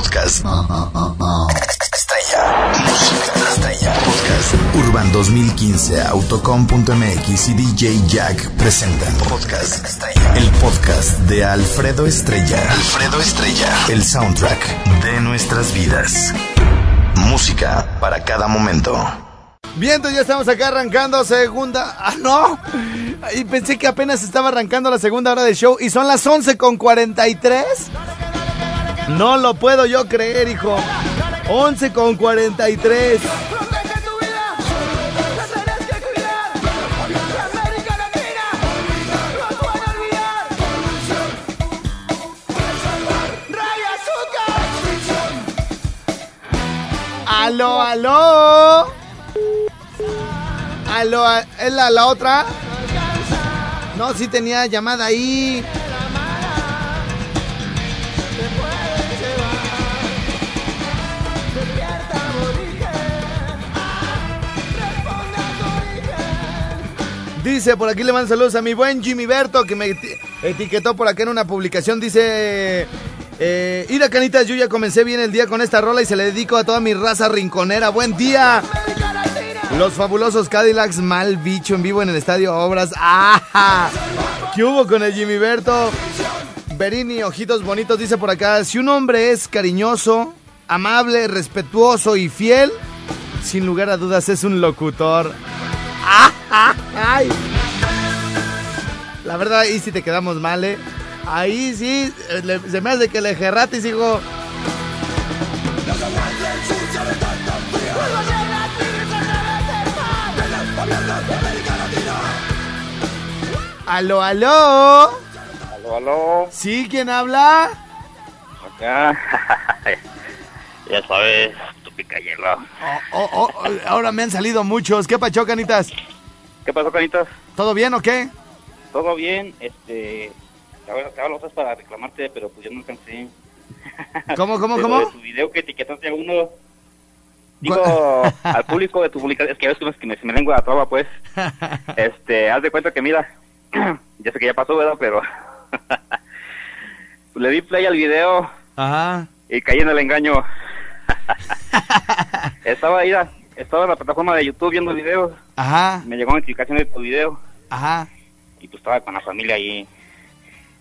Podcast. Estrella. Música estrella. Podcast. Urban 2015, Autocom.mx y DJ Jack presentan Podcast Estrella. El podcast de Alfredo Estrella. Alfredo Estrella. El soundtrack de nuestras vidas. Música para cada momento. Bien, entonces ya estamos acá arrancando segunda. ¡Ah, no! Y pensé que apenas estaba arrancando la segunda hora del show y son las 11 con 43. No lo puedo yo creer, hijo. 11 con 43. Protege tu vida, la tenés que cuidar. La América Latina no puede olvidar. Raya Azúcar. ¡Aló, aló! ¿Aló? ¿Es la, la otra? No, sí tenía llamada ahí. Dice, por aquí le mando saludos a mi buen Jimmy Berto, que me eti- etiquetó por acá en una publicación. Dice, eh, Ira Canitas, yo ya comencé bien el día con esta rola y se le dedico a toda mi raza rinconera. ¡Buen día! Los fabulosos Cadillacs Mal Bicho en vivo en el Estadio Obras. ¡Ah! ¿Qué hubo con el Jimmy Berto? Berini, ojitos bonitos, dice por acá, si un hombre es cariñoso, amable, respetuoso y fiel, sin lugar a dudas es un locutor. ¡Ah! ¡Ay! La verdad, ahí sí te quedamos mal, ¿eh? Ahí sí, eh, le- se me hace que le gerratis, hijo. Aló, aló. Aló, aló, ¿Sí? ¿Quién habla? acá. ya sabes, tu picayelo. Oh, oh, oh, ahora me han salido muchos. ¿Qué pacho, canitas? ¿Qué pasó, canitas? ¿Todo bien o qué? ¿Todo bien? Este, te hablo otras para reclamarte, pero pues yo no alcancé. ¿Cómo, cómo, Pero cómo? De tu video que etiquetaste a uno. Digo, al público de tu publicación, es que ya ves que me- me, lengua la traba, pues. Este, haz de cuenta que mira, ya sé que ya pasó, ¿verdad? Pero le di play al video Ajá. y caí en el engaño. estaba ahí, estaba en la plataforma de YouTube viendo videos. Ajá. Me llegó notificación de tu video Ajá. y pues estaba con la familia ahí.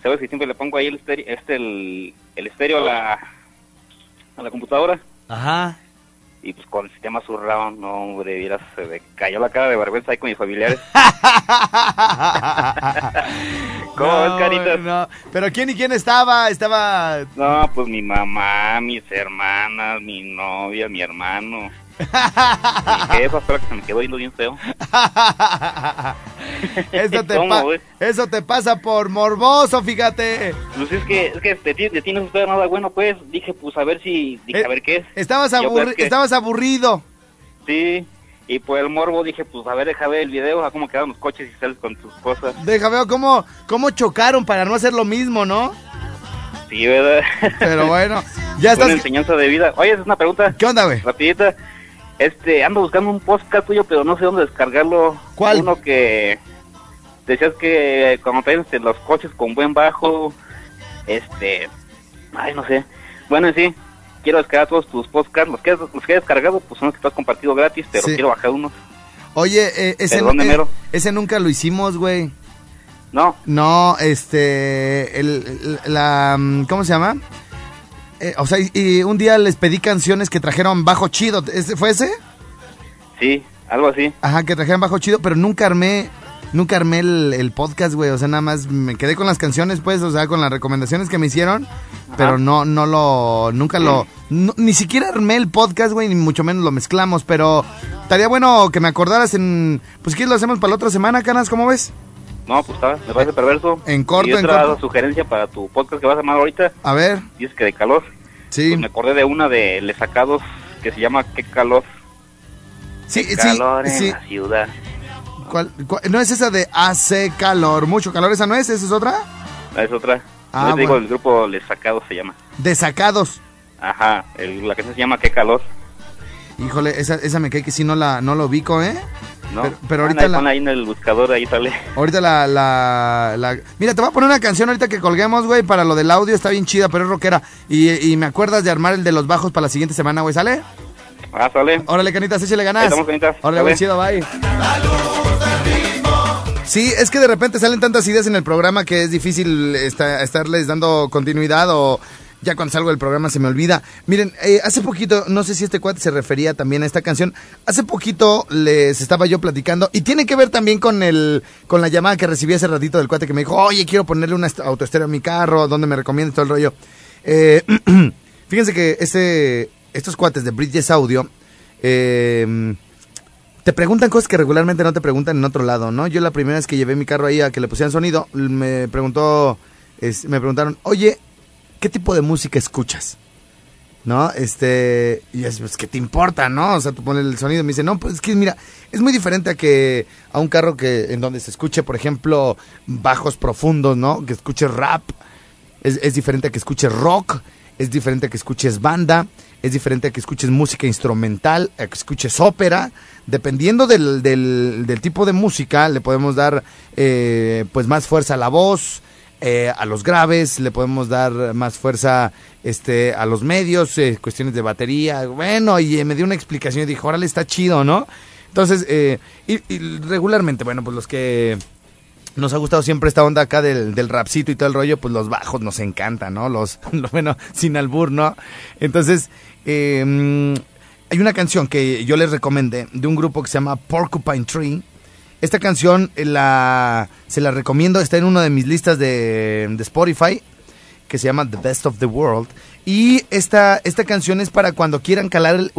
¿Sabes que siempre le pongo ahí el estéreo, este, el, el estéreo a la, a la computadora? Ajá. Y pues con el sistema surround, no hombre, vieras, se me cayó la cara de vergüenza ahí con mis familiares. ¿Cómo no, ves, caritas? No. ¿Pero quién y quién estaba? Estaba... No, pues mi mamá, mis hermanas, mi novia, mi hermano. Mi jefa, espera que se me quedó yendo bien feo. eso, te ¿Cómo, pa- eso te pasa por morboso, fíjate. Pues es que, es que de ti, de ti no se nada bueno, pues. Dije, pues a ver si, dije, Eh, a ver qué es. Estabas, aburri- que- estabas aburrido. Sí, y por el morbo dije, pues a ver, deja ver el video, a cómo quedan los coches y sales con tus cosas. Deja, veo cómo, cómo chocaron para no hacer lo mismo, ¿no? Sí, ¿verdad? Pero bueno, ya estás... enseñanza de vida. Oye, es una pregunta ¿Qué onda, güey? rapidita. Este, ando buscando un podcast tuyo, pero no sé dónde descargarlo. ¿Cuál? Uno que decías que cuando traes este, los coches con buen bajo, este, ay, no sé. Bueno, en sí, quiero descargar todos tus podcasts. Los que, los que he descargado, pues son los que tú has compartido gratis, pero Sí. quiero bajar unos. Oye, eh, ese, ¿De dónde eh, ese nunca lo hicimos, güey. No, No, este, el, el- la, mm, ¿cómo se llama? Eh, o sea, y, un día les pedí canciones que trajeron bajo chido. ¿Ese fue ese? sí, algo así. Ajá, que trajeron bajo chido, pero nunca armé, nunca armé el, el podcast, güey. O sea, nada más me quedé con las canciones, pues, o sea, con las recomendaciones que me hicieron, pero no, no lo, nunca lo, no- ni siquiera armé el podcast, güey, ni mucho menos lo mezclamos, pero estaría bueno que me acordaras en, pues, ¿qué lo hacemos para la otra semana, Canas? ¿Cómo ves? No, pues está, me parece perverso. En corto, y en otra corto. sugerencia para tu podcast que vas a armar ahorita, A ver, dices que de calor. sí, Pues me acordé de una de Les Sacados que se llama Qué calor. sí, Qué sí, calor en sí. la ciudad. ¿Cuál- cuál- no es esa de hace calor, mucho calor, esa no es, esa es otra. Ah, Es otra. Ah, Yo te digo, el grupo Les Sacados se llama. Desacados. Ajá, el- la canción se llama Qué calor. Híjole, esa, esa me cae que sí no la, no lo ubico, ¿eh? ¿no? Pero- pero ahorita Anda, la- ahí en el buscador, ahí sale. Ahorita la, la, la- Mira, te voy a poner una canción ahorita que colguemos, güey, para lo del audio. Está bien chida, pero es rockera. Y, y me acuerdas de armar el de los bajos para la siguiente semana, güey, ¿sale? Ah, sale. Órale, canitas, échale ganas. Ahí estamos, canitas. Órale, güey, chido, bye. Sí, es que de repente salen tantas ideas en el programa que es difícil esta- estarles dando continuidad o ya cuando salgo del programa se me olvida. Miren, eh, hace poquito, no sé si este cuate se refería también a esta canción, hace poquito les estaba yo platicando y tiene que ver también con el con la llamada que recibí hace ratito del cuate que me dijo, oye, quiero ponerle una est- autoestéreo a mi carro, donde me recomiendas todo el rollo. Eh, fíjense que este, estos cuates de Bridges Audio... Eh, te preguntan cosas que regularmente no te preguntan en otro lado, ¿no? Yo la primera vez que llevé mi carro ahí a que le pusieran sonido, me preguntó, me preguntaron, oye, ¿qué tipo de música escuchas? ¿No? Este, y es, pues, ¿qué te importa, no? O sea, tú pones el sonido y me dice, no, pues es que mira, es muy diferente a que, a un carro que, en donde se escuche, por ejemplo, bajos profundos, ¿no? Que escuche rap, es, diferente a que escuches rock, es diferente a que escuches banda, es diferente a que escuches música instrumental, a que escuches ópera. Dependiendo del, del, del tipo de música, le podemos dar eh, pues más fuerza a la voz, eh, a los graves, le podemos dar más fuerza este, a los medios, eh, cuestiones de batería. Bueno, y eh, me dio una explicación y dijo, órale, está chido, ¿no? Entonces, y, y regularmente, bueno, pues los que nos ha gustado siempre esta onda acá del, del rapcito y todo el rollo, pues los bajos nos encantan, ¿no? Los, lo bueno, sin albur, ¿no? Entonces, mm, hay una canción que yo les recomendé de un grupo que se llama Porcupine Tree. Esta canción eh, la, se la recomiendo, está en una de mis listas de, Spotify, que se llama The Best of the World. Y esta, esta canción es para cuando quieran calar el,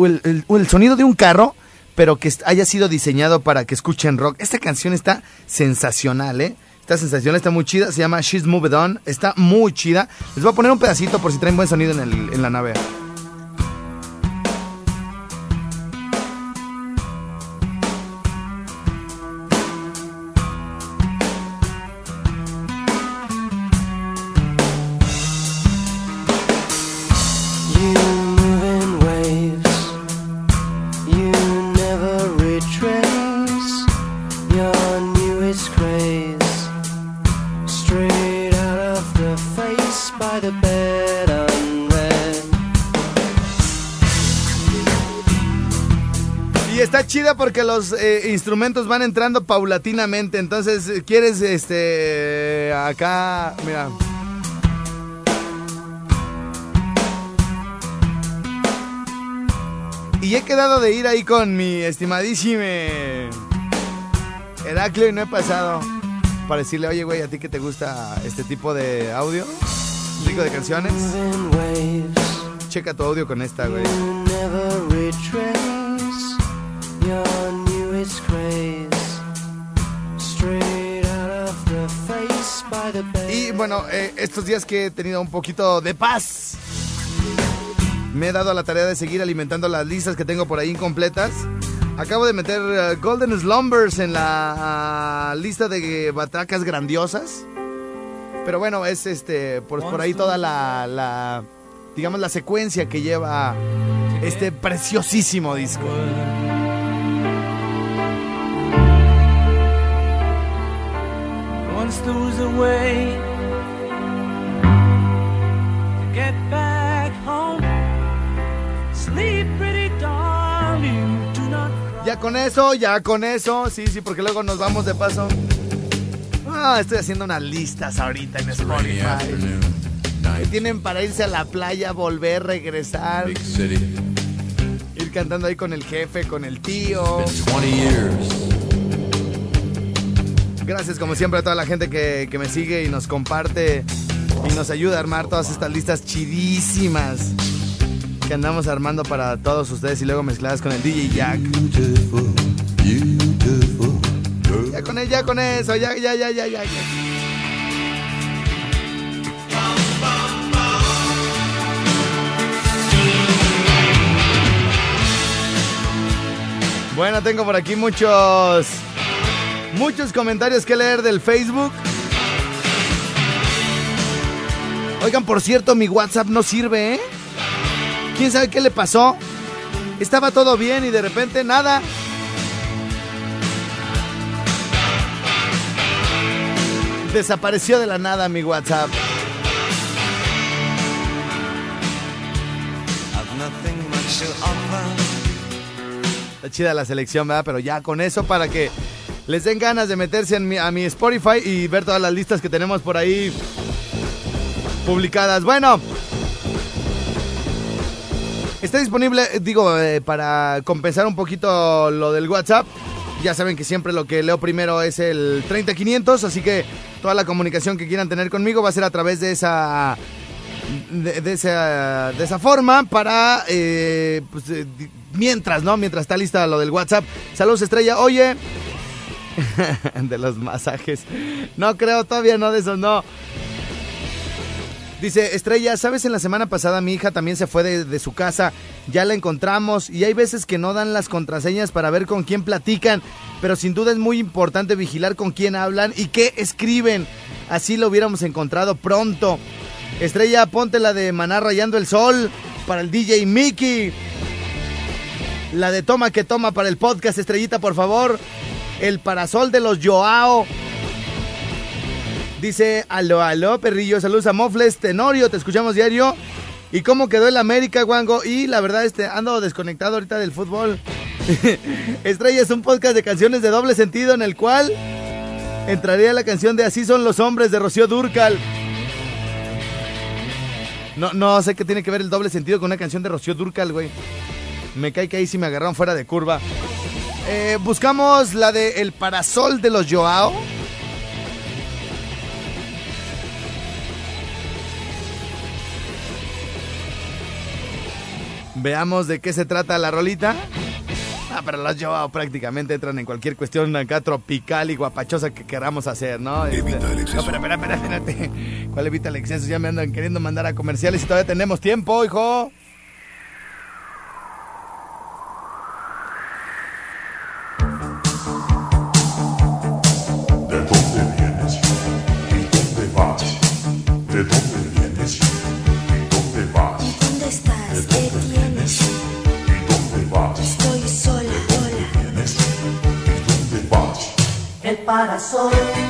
el- sonido de un carro, pero que haya sido diseñado para que escuchen rock. Esta canción está sensacional, ¿eh? Está sensacional, está muy chida. Se llama She's Moved On. Está muy chida. Les voy a poner un pedacito por si traen buen sonido en, en la nave. Porque los eh, instrumentos van entrando paulatinamente. Entonces, eh, quieres, este, acá, mira. Y he quedado de ir ahí con mi estimadísimo Heraclio y no he pasado para decirle, oye, güey, ¿a ti que te gusta este tipo de audio? Rico de canciones. Checa tu audio con esta, güey. Bueno, eh, estos días que he tenido un poquito de paz, me he dado a la tarea de seguir alimentando las listas que tengo por ahí incompletas. Acabo de meter eh, Golden Slumbers en la ah, lista de batacas grandiosas. Pero bueno, es este por, ahí toda la, digamos, la secuencia que lleva este preciosísimo disco. Get back home. Sleep, pretty darling, do not cry. Ya con eso, ya con eso, sí, sí, porque luego nos vamos de paso. Ah, estoy haciendo unas listas ahorita en Spotify. Que tienen para irse a la playa, volver, regresar, Big city. ir cantando ahí con el jefe, con el tío. Been 20 years. Gracias como siempre a toda la gente que, que me sigue y nos comparte y nos ayuda a armar todas estas listas chidísimas que andamos armando para todos ustedes y luego mezcladas con el DJ Jack. Ya con él, ya con eso, ya, ya, ya, ya. ya. Bueno, tengo por aquí muchos muchos comentarios que leer del Facebook. Oigan, por cierto, mi WhatsApp no sirve, ¿eh? ¿Quién sabe qué le pasó? Estaba todo bien y de repente nada. Desapareció de la nada mi WhatsApp. Está chida la selección, ¿verdad? Pero ya con eso para que les den ganas de meterse a mi Spotify y ver todas las listas que tenemos por ahí publicadas. Bueno. Está disponible, digo, eh, para compensar un poquito lo del WhatsApp. Ya saben que siempre lo que leo primero es el 30500, así que toda la comunicación que quieran tener conmigo va a ser a través de esa de, esa, de esa forma para eh, pues, eh, mientras, ¿no? Mientras está lista lo del WhatsApp. Saludos Estrella, oye. de los masajes. No creo todavía, no de esos, no. Dice, Estrella, ¿sabes? En la semana pasada mi hija también se fue de, de su casa, ya la encontramos y hay veces que no dan las contraseñas para ver con quién platican, pero sin duda es muy importante vigilar con quién hablan y qué escriben. Así lo hubiéramos encontrado pronto. Estrella, ponte la de Maná Rayando el Sol para el DJ Mickey. La de Toma que Toma para el podcast, Estrellita, por favor. El parasol de los Joao. Dice, aló, aló, perrillo, saludos a Mofles, Tenorio, te escuchamos diario. ¿Y cómo quedó el América, Wango? Y la verdad, este, ando desconectado ahorita del fútbol. Estrella es un podcast de canciones de doble sentido en el cual entraría la canción de Así son los hombres de Rocío Durcal. No, no sé qué tiene que ver el doble sentido con una canción de Rocío Durcal, güey. Me cae que ahí sí me agarraron fuera de curva. Eh, buscamos la de El Parasol de los Joao. Veamos de qué se trata la rolita. Ah, pero los Joao prácticamente entran en cualquier cuestión acá tropical y guapachosa que queramos hacer, ¿no? Evita Este- el exceso. No, espera, espera, espera, espérate. ¿Cuál evita el exceso? Ya me andan queriendo mandar a comerciales y todavía tenemos tiempo, hijo. El parasol,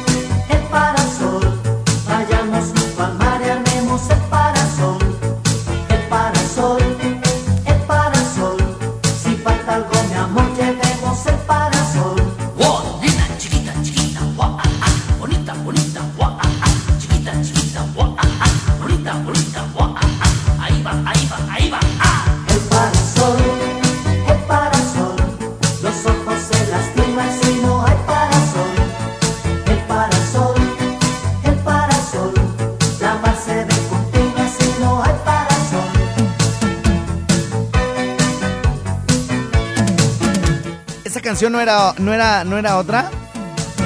canción no era, no era, no era otra.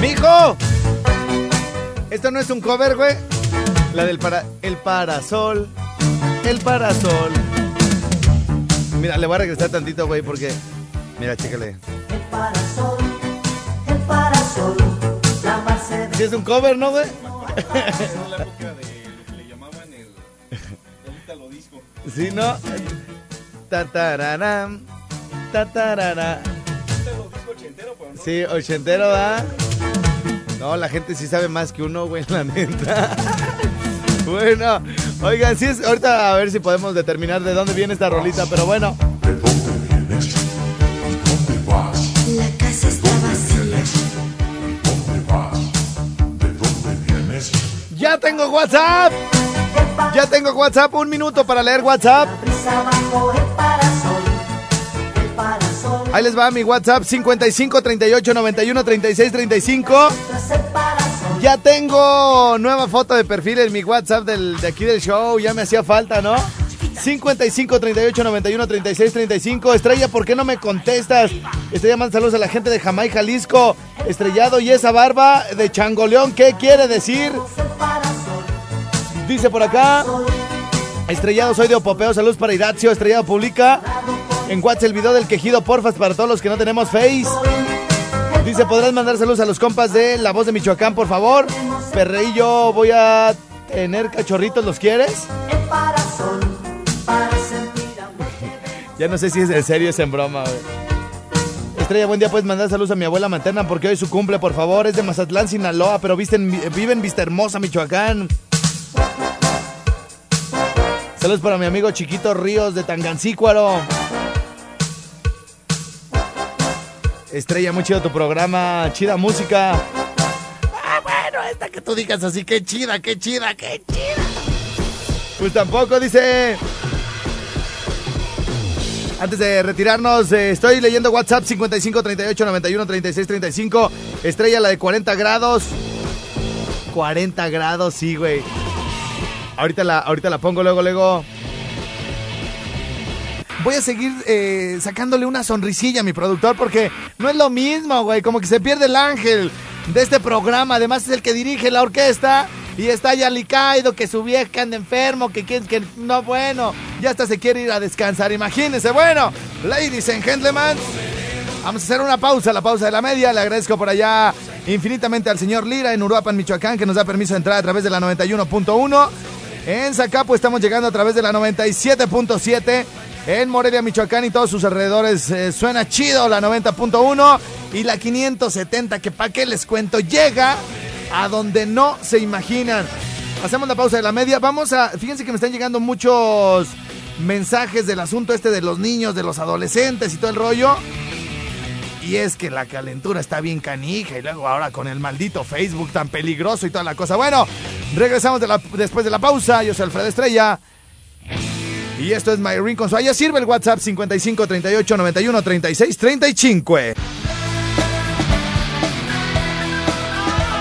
¡Mijo! Esto no es un cover, güey. La del para, el parasol, el parasol. Mira, le voy a regresar tantito, güey, porque. Mira, chécale. El parasol, el parasol, la ve Si es un cover, ¿no, güey? Sí, ¿no? Tatararam, tatarara. Sí, ochentero, ¿verdad? No, la gente sí sabe más que uno, güey, la neta. Bueno, oigan, sí es, ahorita a ver si podemos determinar de dónde viene esta rolita, pero bueno. ¿De dónde vienes? ¿Y dónde vas? La casa está vacía. ¿Y dónde vas? ¿De dónde vienes? ¡Ya tengo WhatsApp! ¡Ya tengo WhatsApp! Un minuto para leer WhatsApp. Ahí les va mi WhatsApp 55 38 91 36 35. tras el parasol. Ya tengo nueva foto de perfil en mi WhatsApp del, de aquí del show. Ya me hacía falta, ¿no? 55 38 91 36 35. Estrella, ¿por qué no me contestas? Estoy llamando saludos a la gente de Jamay, Jalisco. Estrellado y esa barba de changoleón, ¿qué quiere decir? Dice por acá. Estrellado, soy de Opopeo. Saludos para Irazio. Estrellado publica en WhatsApp el video del quejido, porfas, para todos los que no tenemos Face. Dice, ¿podrás mandar saludos a los compas de La Voz de Michoacán, por favor? Perreillo, voy a tener cachorritos, ¿los quieres? Ya no sé si es en serio o es en broma, güey. Estrella, buen día. Puedes mandar saludos a mi abuela materna porque hoy es su cumple, por favor. Es de Mazatlán, Sinaloa, pero viste en- vive en Vista Hermosa, Michoacán. Saludos para mi amigo Chiquito Ríos de Tangancícuaro. Estrella, muy chido tu programa, chida música. Ah, bueno, esta que tú digas así, qué chida, qué chida, qué chida. Pues tampoco, dice. Antes de retirarnos, eh, estoy leyendo WhatsApp 55 38 91 36 35. Estrella, la de 40 grados. 40 grados, sí, güey. Ahorita la, ahorita la pongo luego, luego. Voy a seguir eh, sacándole una sonrisilla a mi productor porque no es lo mismo, güey. Como que se pierde el ángel de este programa. Además es el que dirige la orquesta. Y está ya Licaido, que su vieja anda enfermo, que quiere que no, bueno, ya hasta se quiere ir a descansar. Imagínense, bueno, ladies and gentlemen, vamos a hacer una pausa, la pausa de la media. Le agradezco por allá infinitamente al señor Lira en Uruapan, Michoacán, que nos da permiso de entrar a través de la 91.1. En Zacapo estamos llegando a través de la 97.7. En Morelia, Michoacán y todos sus alrededores eh, suena chido la 90.1 y la 570 que pa' qué les cuento llega a donde no se imaginan. Hacemos la pausa de la media. Vamos a, fíjense que me están llegando muchos mensajes del asunto este de los niños, de los adolescentes y todo el rollo. Y es que la calentura está bien canija y luego ahora con el maldito Facebook tan peligroso y toda la cosa. Bueno, regresamos después de la pausa. Yo soy Alfredo Estrella. Y esto es My Ring con su. Allá sirve el WhatsApp 55 38 91 36 35.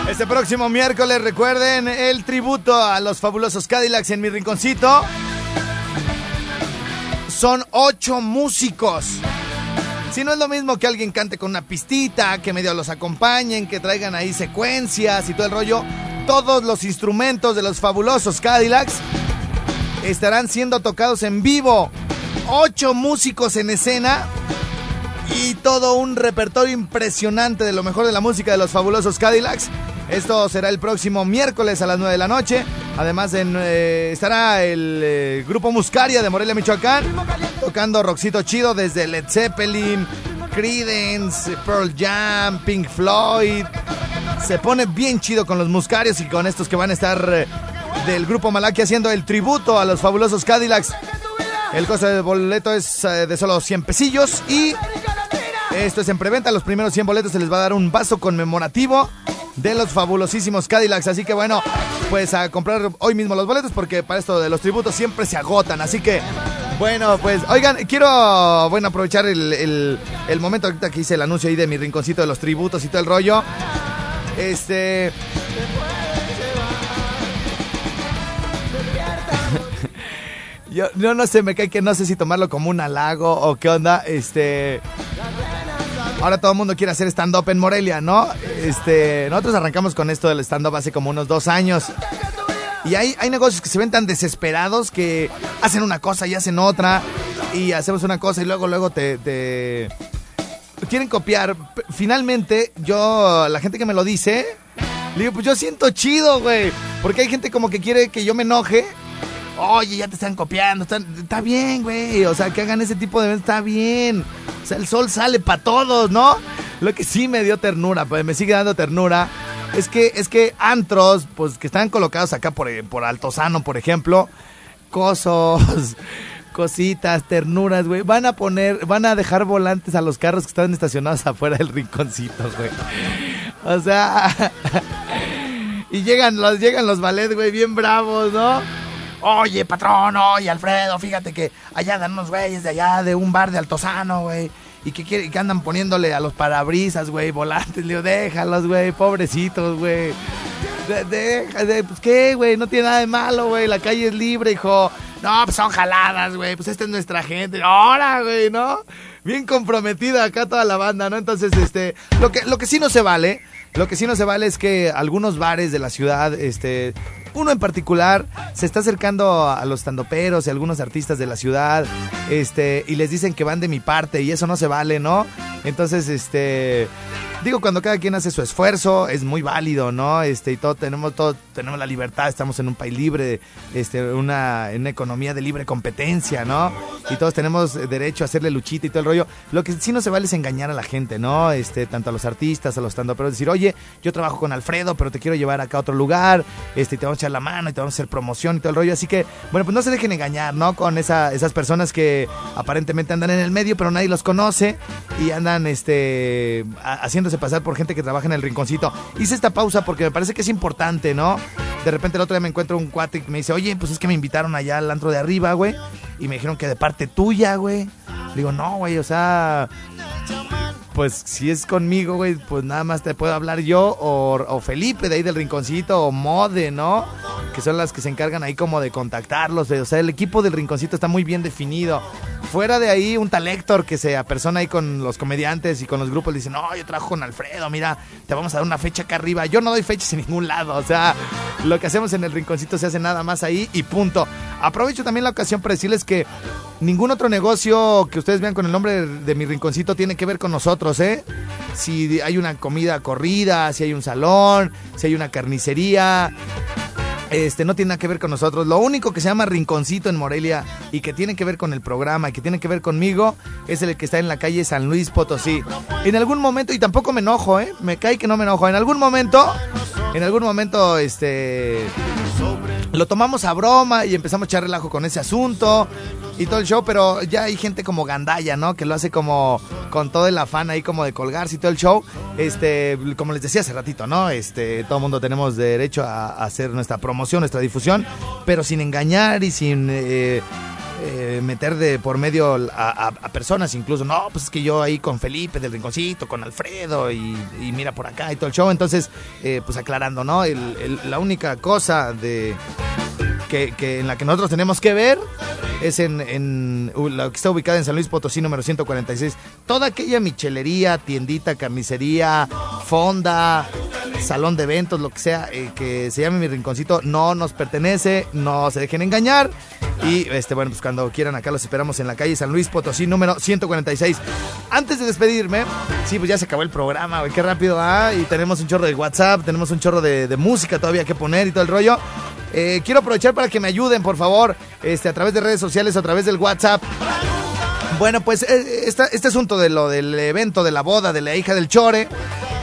Este próximo miércoles recuerden el tributo a los fabulosos Cadillacs en mi rinconcito. Son ocho músicos. Si no es lo mismo que alguien cante con una pistita, que medio los acompañen, que traigan ahí secuencias y todo el rollo, todos los instrumentos de los fabulosos Cadillacs estarán siendo tocados en vivo. Ocho músicos en escena y todo un repertorio impresionante de lo mejor de la música de los fabulosos Cadillacs. Esto será el próximo miércoles a las 9 de la noche. Además eh, estará el eh, grupo Muscaria de Morelia, Michoacán, tocando rockcito chido desde Led Zeppelin, Creedence, Pearl Jam, Pink Floyd. Se pone bien chido con los Muscarios y con estos que van a estar eh, del grupo Malaki haciendo el tributo a los fabulosos Cadillacs. El costo del boleto es eh, de solo 100 pesillos y esto es en preventa. Los primeros 100 boletos se les va a dar un vaso conmemorativo de los fabulosísimos Cadillacs. Así que bueno, pues a comprar hoy mismo los boletos porque para esto de los tributos siempre se agotan. Así que bueno, pues oigan, quiero bueno aprovechar el, el- el momento ahorita que hice el anuncio ahí de mi rinconcito de los tributos y todo el rollo. Este... Yo no, no sé, me cae que no sé si tomarlo como un halago o qué onda. Este. Ahora todo el mundo quiere hacer stand-up en Morelia, ¿no? Este. Nosotros arrancamos con esto del stand-up hace como unos dos años. Y hay, hay negocios que se ven tan desesperados que hacen una cosa y hacen otra. Y hacemos una cosa y luego, luego te. te quieren copiar. Finalmente, yo, la gente que me lo dice, le digo, pues yo siento chido, güey. Porque hay gente como que quiere que yo me enoje. Oye, ya te están copiando. están- está bien, güey. O sea, que hagan ese tipo de... Está bien. O sea, el sol sale para todos, ¿no? Lo que sí me dio ternura, pues me sigue dando ternura. Es que, es que antros, pues que están colocados acá por, eh, por Altozano, por ejemplo. Cosos, cositas, ternuras, güey. Van a poner, van a dejar volantes a los carros que están estacionados afuera del rinconcito, güey. O sea... Y llegan los, llegan los ballet, güey, bien bravos, ¿no? Oye, patrón, oye, Alfredo, fíjate que allá dan unos güeyes de allá, de un bar de Altozano, güey. Y que, que andan poniéndole a los parabrisas, güey, volantes. Le digo, déjalos, güey, pobrecitos, güey. De- pues qué, güey, no tiene nada de malo, güey. La calle es libre, hijo. No, pues son jaladas, güey. Pues esta es nuestra gente. Ahora, güey, ¿no? Bien comprometida acá toda la banda, ¿no? Entonces, este, lo que, lo que sí no se vale, lo que sí no se vale es que algunos bares de la ciudad, este, uno en particular, se está acercando a los tandoperos y algunos artistas de la ciudad, este, y les dicen que van de mi parte y eso no se vale, ¿no? Entonces, este, Digo, cuando cada quien hace su esfuerzo, es muy válido, ¿no? Este, y todo tenemos, todo, tenemos la libertad, estamos en un país libre, este, una, en una economía de libre competencia, ¿no? Y todos tenemos derecho a hacerle luchita y todo el rollo. Lo que sí no se vale es engañar a la gente, ¿no? Este, tanto a los artistas, a los stand pero decir, oye, yo trabajo con Alfredo, pero te quiero llevar acá a otro lugar, este, y te vamos a echar la mano y te vamos a hacer promoción y todo el rollo. Así que, bueno, pues no se dejen engañar, ¿no? Con esa, esas personas que aparentemente andan en el medio, pero nadie los conoce y andan, este, a- haciéndose pasar por gente que trabaja en el rinconcito. Hice esta pausa porque me parece que es importante, ¿no? De repente el otro día me encuentro un cuate que me dice, oye, pues es que me invitaron allá al antro de arriba, güey, y me dijeron que de parte tuya, güey. Digo, no, güey, o sea, pues si es conmigo, güey, pues nada más te puedo hablar yo o, Felipe de ahí del rinconcito o Mode, ¿no? Que son las que se encargan ahí como de contactarlos. O sea, el equipo del rinconcito está muy bien definido. Fuera de ahí, un tal que se apersona ahí con los comediantes y con los grupos. Dice, no, yo trabajo con Alfredo, mira, te vamos a dar una fecha acá arriba. Yo no doy fechas en ningún lado. O sea, lo que hacemos en el rinconcito se hace nada más ahí y punto. Aprovecho también la ocasión para decirles que ningún otro negocio que ustedes vean con el nombre de mi rinconcito tiene que ver con nosotros, ¿eh? Si hay una comida corrida, si hay un salón, si hay una carnicería, este, no tiene nada que ver con nosotros. Lo único que se llama Rinconcito en Morelia y que tiene que ver con el programa y que tiene que ver conmigo es el que está en la calle San Luis Potosí. En algún momento, y tampoco me enojo, ¿eh? Me cae que no me enojo. En algún momento, en algún momento, este. Lo tomamos a broma y empezamos a echar relajo con ese asunto y todo el show, pero ya hay gente como Gandaya, ¿no? Que lo hace como con todo el afán ahí como de colgarse y todo el show. Este, como les decía hace ratito, ¿no? Este, todo el mundo tenemos derecho a, hacer nuestra promoción, nuestra difusión, pero sin engañar y sin eh, eh, meter de por medio a, personas, incluso, no, pues es que yo ahí con Felipe del Rinconcito, con Alfredo y, y mira por acá y todo el show. Entonces, eh, pues aclarando, ¿no? El- el- la única cosa de que, en la que nosotros tenemos que ver es en, en u- la que está ubicada en San Luis Potosí, número 146. Toda aquella michelería, tiendita, carnicería, fonda, salón de eventos, lo que sea, eh, que se llame mi rinconcito, no nos pertenece, no se dejen engañar. Y este, bueno, pues cuando quieran acá los esperamos en la calle San Luis Potosí, número 146. Antes de despedirme, sí, pues ya se acabó el programa, güey, qué rápido, ah, y tenemos un chorro de WhatsApp, tenemos un chorro de, de música todavía que poner y todo el rollo. Eh, quiero aprovechar para que me ayuden, por favor, este, a través de redes sociales, a través del WhatsApp. Bueno, pues eh, este asunto de lo del evento de la boda de la hija del Chore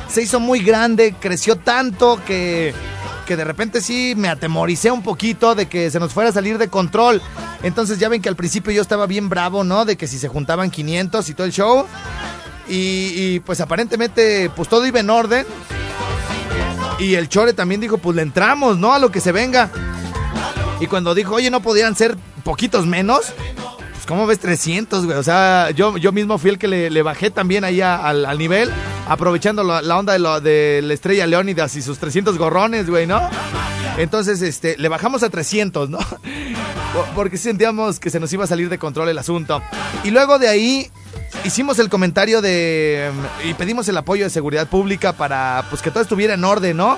se hizo muy grande, creció tanto que, que de repente sí me atemoricé un poquito de que se nos fuera a salir de control. Entonces ya ven que al principio yo estaba bien bravo, ¿no? De que si se juntaban 500 y todo el show. Y, y, pues aparentemente pues todo iba en orden. Y el Chore también dijo, pues le entramos, ¿no? A lo que se venga. Y cuando dijo, oye, no podían ser poquitos menos, pues ¿cómo ves 300, güey? O sea, yo, yo mismo fui el que le, bajé también ahí al, nivel, aprovechando la, onda de, de la estrella Leónidas y sus 300 gorrones, güey, ¿no? Entonces, este, le bajamos a 300, ¿no? Por- Porque sentíamos que se nos iba a salir de control el asunto. Y luego de ahí hicimos el comentario de mm, y pedimos el apoyo de seguridad pública para pues que todo estuviera en orden, ¿no?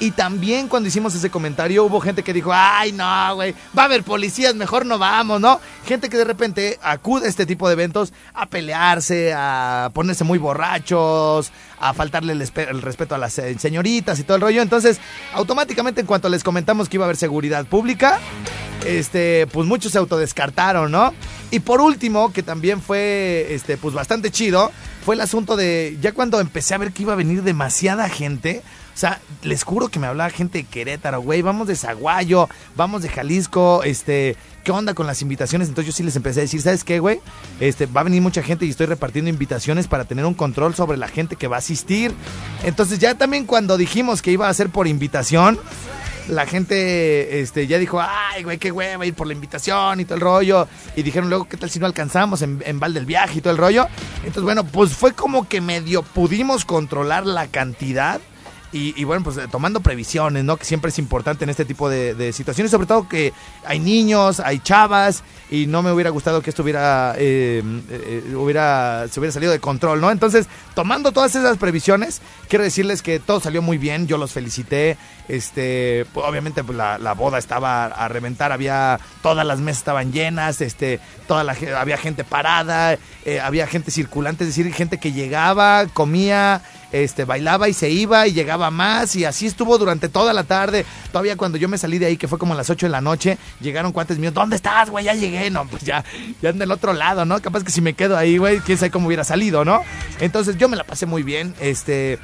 Y también cuando hicimos ese comentario hubo gente que dijo, ay no, güey, va a haber policías, mejor no vamos, ¿no? Gente que de repente acude a este tipo de eventos a pelearse, a ponerse muy borrachos, a faltarle el, el respeto a las eh, señoritas y todo el rollo. Entonces, automáticamente en cuanto les comentamos que iba a haber seguridad pública, este, pues muchos se autodescartaron, ¿no? Y por último, que también fue, este, pues bastante chido, fue el asunto de, ya cuando empecé a ver que iba a venir demasiada gente, sea, les juro que me hablaba gente de Querétaro, güey, vamos de Zaguayo, vamos de Jalisco, este, ¿qué onda con las invitaciones? Entonces yo sí les empecé a decir, ¿sabes qué, güey? Este, va a venir mucha gente y estoy repartiendo invitaciones para tener un control sobre la gente que va a asistir. Entonces ya también cuando dijimos que iba a ser por invitación, la gente este, ya dijo, ay, güey, qué hueva ir por la invitación y todo el rollo. Y dijeron luego, ¿qué tal si no alcanzamos en, en Val del Viaje y todo el rollo? Entonces, bueno, pues fue como que medio pudimos controlar la cantidad. Y, y bueno, pues eh, tomando previsiones, ¿no? Que siempre es importante en este tipo de, situaciones, sobre todo que hay niños, hay chavas, y no me hubiera gustado que esto hubiera, eh, eh, hubiera, se hubiera salido de control, ¿no? Entonces, tomando todas esas previsiones, quiero decirles que todo salió muy bien, yo los felicité, este, pues, obviamente pues, la, la boda estaba a reventar, había, todas las mesas estaban llenas, este, toda la, había gente parada, eh, había gente circulante, es decir, gente que llegaba, comía este, bailaba y se iba y llegaba más y así estuvo durante toda la tarde. Todavía cuando yo me salí de ahí, que fue como a las 8 de la noche, llegaron cuates míos, ¿dónde estás, güey? Ya llegué, no, pues ya, ya ando del otro lado, ¿no? Capaz que si me quedo ahí, güey, quién sabe cómo hubiera salido, ¿no? Entonces yo me la pasé muy bien, este,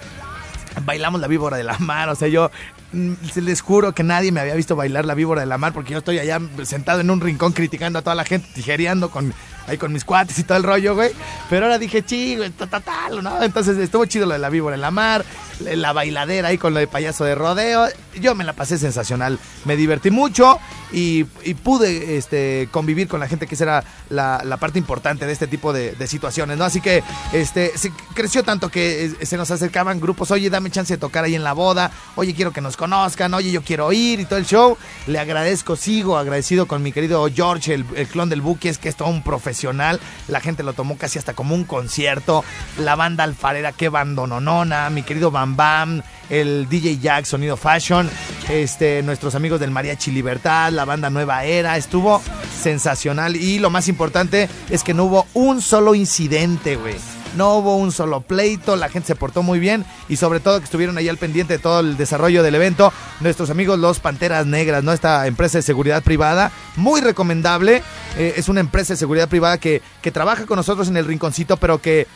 bailamos la víbora de la mar, o sea, yo mm, les juro que nadie me había visto bailar la víbora de la mar porque yo estoy allá sentado en un rincón criticando a toda la gente, tijereando con ahí con mis cuates y todo el rollo, güey. Pero ahora dije, chido, ta, ta, tal, ¿no? Entonces estuvo chido lo de la víbora en la mar, la bailadera ahí con lo de payaso de rodeo. Yo me la pasé sensacional, me divertí mucho y, pude este, convivir con la gente, que esa era la, parte importante de este tipo de, de situaciones, ¿no? Así que este, creció tanto que eh, se nos acercaban grupos, oye, dame chance de tocar ahí en la boda, oye, quiero que nos conozcan, oye, yo quiero ir y todo el show. Le agradezco, sigo agradecido con mi querido George, el, clon del Buques, que es todo un La gente lo tomó casi hasta como un concierto. La banda alfarera, qué bandononona. Mi querido Bam Bam, el DJ Jack, Sonido Fashion. Este, nuestros amigos del Mariachi Libertad, la banda Nueva Era. Estuvo sensacional. Y lo más importante es que no hubo un solo incidente, güey. No hubo un solo pleito, la gente se portó muy bien y sobre todo que estuvieron ahí al pendiente de todo el desarrollo del evento. Nuestros amigos los Panteras Negras, ¿no? Esta empresa de seguridad privada, muy recomendable. Eh, es una empresa de seguridad privada que, que trabaja con nosotros en el rinconcito, pero que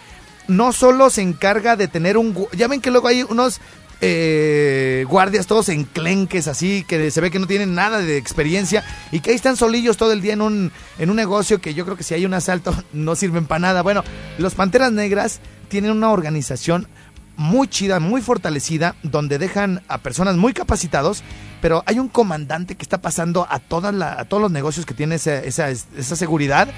no solo se encarga de tener un... Ya ven que luego hay unos eh, guardias todos enclenques así, que se ve que no tienen nada de experiencia y que ahí están solillos todo el día en un, en un negocio que yo creo que si hay un asalto no sirven para nada. Bueno, los Panteras Negras tienen una organización muy chida, muy fortalecida, donde dejan a personas muy capacitados, pero hay un comandante que está pasando a, todas la- a todos los negocios que tiene esa, esa, esa seguridad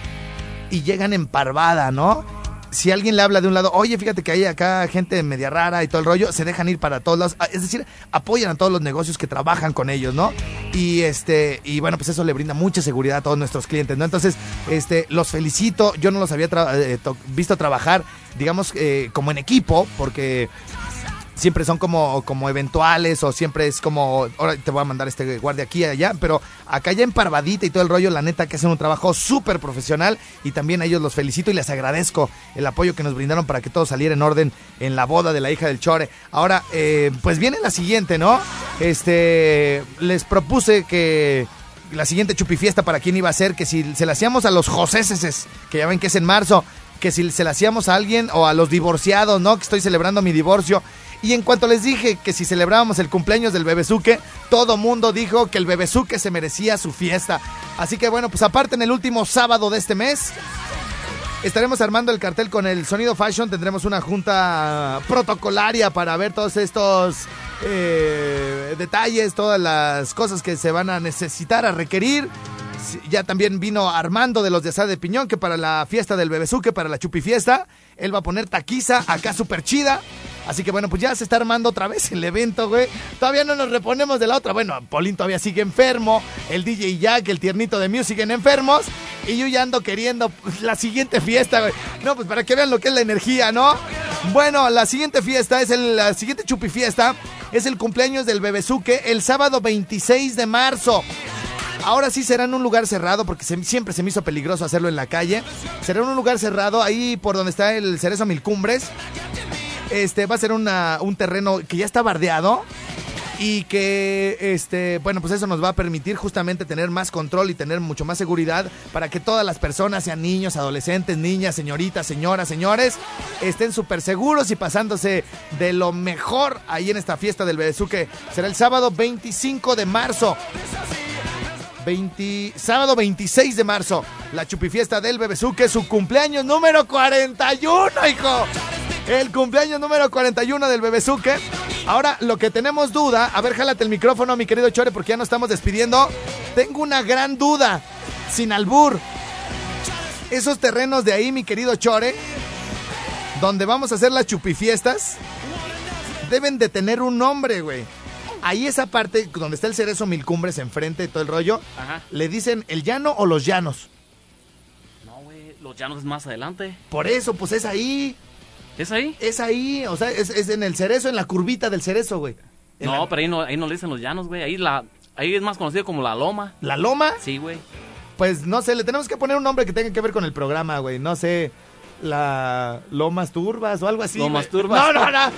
y llegan en parvada, ¿no? Si alguien le habla de un lado, oye, fíjate que hay acá gente media rara y todo el rollo, se dejan ir para todos lados. Ah, Es decir, apoyan a todos los negocios que trabajan con ellos, ¿no? Y este, y bueno, pues eso le brinda mucha seguridad a todos nuestros clientes, ¿no? Entonces, este, los felicito. Yo no los había eh, to- visto trabajar, digamos, eh, como en equipo, porque siempre son como, como eventuales o siempre es como, ahora te voy a mandar este guardia aquí y allá, pero acá ya en Parvadita y todo el rollo, la neta que hacen un trabajo súper profesional y también a ellos los felicito y les agradezco el apoyo que nos brindaron para que todo saliera en orden en la boda de la hija del Chore. Ahora, eh, pues viene la siguiente, ¿no? Este, les propuse que la siguiente chupifiesta para quién iba a ser, que si se la hacíamos a los joséses, que ya ven que es en marzo, que si se la hacíamos a alguien o a los divorciados, ¿no? Que estoy celebrando mi divorcio. Y en cuanto les dije que si celebrábamos el cumpleaños del bebezuque, todo mundo dijo que el bebezuque se merecía su fiesta. Así que bueno, pues aparte en el último sábado de este mes, estaremos armando el cartel con el Sonido Fashion. Tendremos una junta protocolaria para ver todos estos eh, detalles, todas las cosas que se van a necesitar, a requerir. Ya también vino Armando de los de Asada de Piñón, que para la fiesta del bebezuque, para la chupifiesta, él va a poner taquiza acá súper chida. Así que bueno, pues ya se está armando otra vez el evento, güey. Todavía no nos reponemos de la otra. Bueno, Polín todavía sigue enfermo. El DJ Jack, el tiernito de Music siguen enfermos. Y yo ya ando queriendo pues, la siguiente fiesta, güey. No, pues para que vean lo que es la energía, ¿no? Bueno, la siguiente fiesta es el, la siguiente chupifiesta. Es el cumpleaños del bebezuque el sábado 26 de marzo. Ahora sí será en un lugar cerrado porque siempre se me hizo peligroso hacerlo en la calle. Será en un lugar cerrado ahí por donde está el Cerezo Mil Cumbres. Este va a ser un terreno que ya está bardeado y que este bueno pues eso nos va a permitir justamente tener más control y tener mucho más seguridad para que todas las personas sean niños adolescentes niñas señoritas señoras señores estén súper seguros y pasándose de lo mejor ahí en esta fiesta del Bebezuque será el sábado 25 de marzo 20 sábado 26 de marzo, la chupifiesta del Bebezuque, su cumpleaños número 41, hijo. El cumpleaños número 41 del Bebezuque. Ahora, lo que tenemos duda, a ver, jálate el micrófono, mi querido Chore, porque ya nos estamos despidiendo. Tengo una gran duda, sin albur. Esos terrenos de ahí, mi querido Chore, donde vamos a hacer las chupifiestas, deben de tener un nombre, güey. Ahí esa parte donde está el cerezo mil cumbres enfrente y todo el rollo, Ajá. le dicen el llano o los llanos. No, güey, los llanos es más adelante. Por eso, pues es ahí. ¿Es ahí? Es ahí, o sea, es, es en el cerezo, en la curvita del cerezo, güey. En No, la, pero ahí no, ahí no le dicen los llanos, güey. Ahí, la, ahí es más conocido como la loma. ¿La loma? Sí, güey. Pues no sé, le tenemos que poner un nombre que tenga que ver con el programa, güey. No sé. La Lomas Turbas o algo así. Lomas. Turbas. No, no, no.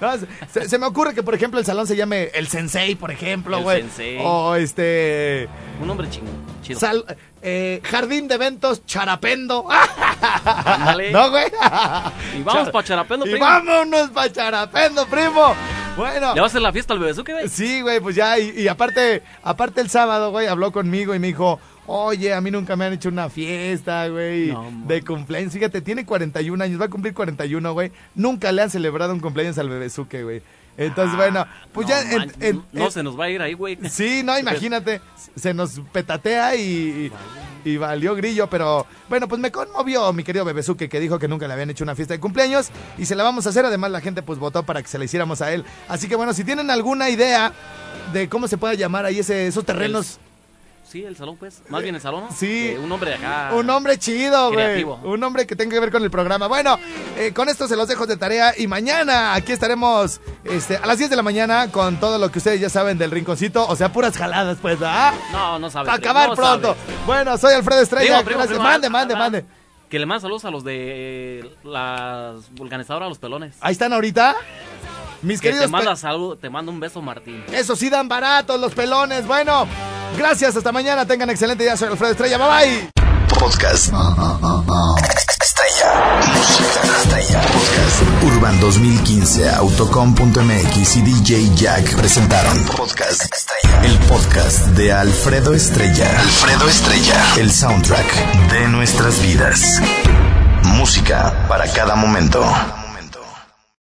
No, se, se me ocurre que, por ejemplo, el salón se llame El Sensei, por ejemplo, El güey. Sensei. O este. Un hombre chingón, chido. sal- eh, jardín de eventos Charapendo. Ándale. ¿No, güey? Y vamos Char- pa' Charapendo, Y primo. vámonos pa' Charapendo, primo. Bueno. ¿Le va a hacer la fiesta al bebezuque, güey? Sí, güey, pues ya, y, y aparte, aparte el sábado, güey, habló conmigo y me dijo, oye, a mí nunca me han hecho una fiesta, güey, No, de cumpleaños. Fíjate, tiene 41 años, va a cumplir 41, güey. Nunca le han celebrado un cumpleaños al bebezuque, güey. Entonces, bueno, pues Ah, No, ya... en- man, en- no en- se nos va a ir ahí, güey. Sí, no, imagínate, se nos petatea y, y, y valió grillo, pero bueno, pues me conmovió mi querido Bebezuque que dijo que nunca le habían hecho una fiesta de cumpleaños y se la vamos a hacer, además la gente pues votó para que se la hiciéramos a él. Así que bueno, si tienen alguna idea de cómo se puede llamar ahí ese, esos terrenos, Sí, el salón, pues. Más bien el salón, ¿no? Sí. Un hombre de acá. un hombre chido, güey, un hombre que tenga que ver con el programa. Bueno, eh, con esto se los dejo de tarea y mañana aquí estaremos este, a las 10 de la mañana con todo lo que ustedes ya saben del rinconcito, o sea, puras jaladas pues, ¿ah? No, no sabe. Para acabar no pronto. Bueno, soy Alfredo Estrella. Primo, primo, Gracias. primo, mande, ah, mande, ah, mande. Que le manden saludos a los de las vulcanizadoras, los pelones. Ahí están ahorita. Mis Que queridos. te manda salud, te manda un beso, Martín. Eso sí dan baratos los pelones. Bueno, gracias. Hasta mañana. Tengan excelente día. Soy Alfredo Estrella. Bye bye. Podcast. Estrella. Música Estrella. Podcast. Urban 2015, Autocom.mx y DJ Jack presentaron Podcast Estrella. El podcast de Alfredo Estrella. Alfredo Estrella. El soundtrack de nuestras vidas. Música para cada momento.